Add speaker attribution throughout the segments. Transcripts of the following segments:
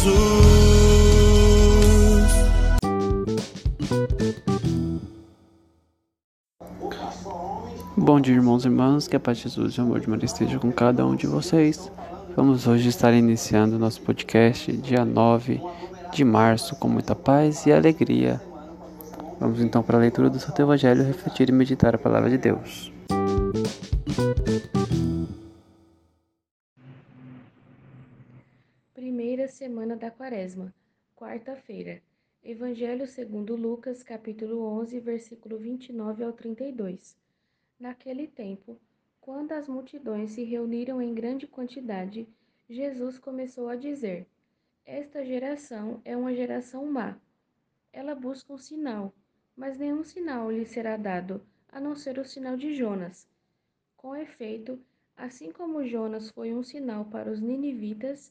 Speaker 1: Jesus.
Speaker 2: Bom dia, irmãos e irmãs, que a paz de Jesus e o amor de Maria esteja com cada um de vocês. Vamos hoje estar iniciando nosso podcast, dia 9 de março, com muita paz e alegria. Vamos então para a leitura do Santo Evangelho, refletir e meditar a palavra de Deus.
Speaker 3: Primeira semana da Quaresma, quarta-feira. Evangelho segundo Lucas, capítulo 11, versículo 29 ao 32. Naquele tempo, quando as multidões se reuniram em grande quantidade, Jesus começou a dizer: Esta geração é uma geração má. Ela busca um sinal, mas nenhum sinal lhe será dado, a não ser o sinal de Jonas. Com efeito, assim como Jonas foi um sinal para os ninivitas,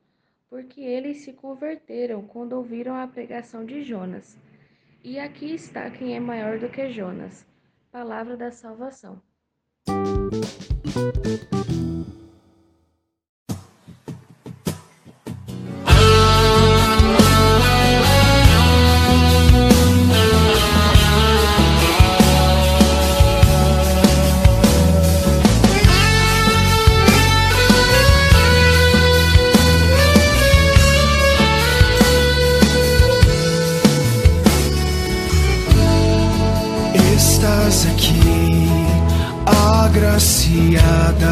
Speaker 3: porque eles se converteram quando ouviram a pregação de Jonas. E aqui está quem é maior do que Jonas. Palavra da salvação.
Speaker 1: Aqui, agraciada.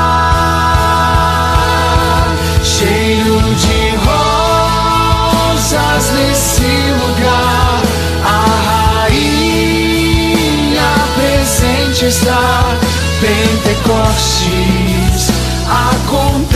Speaker 1: Pentecostes aconteceu.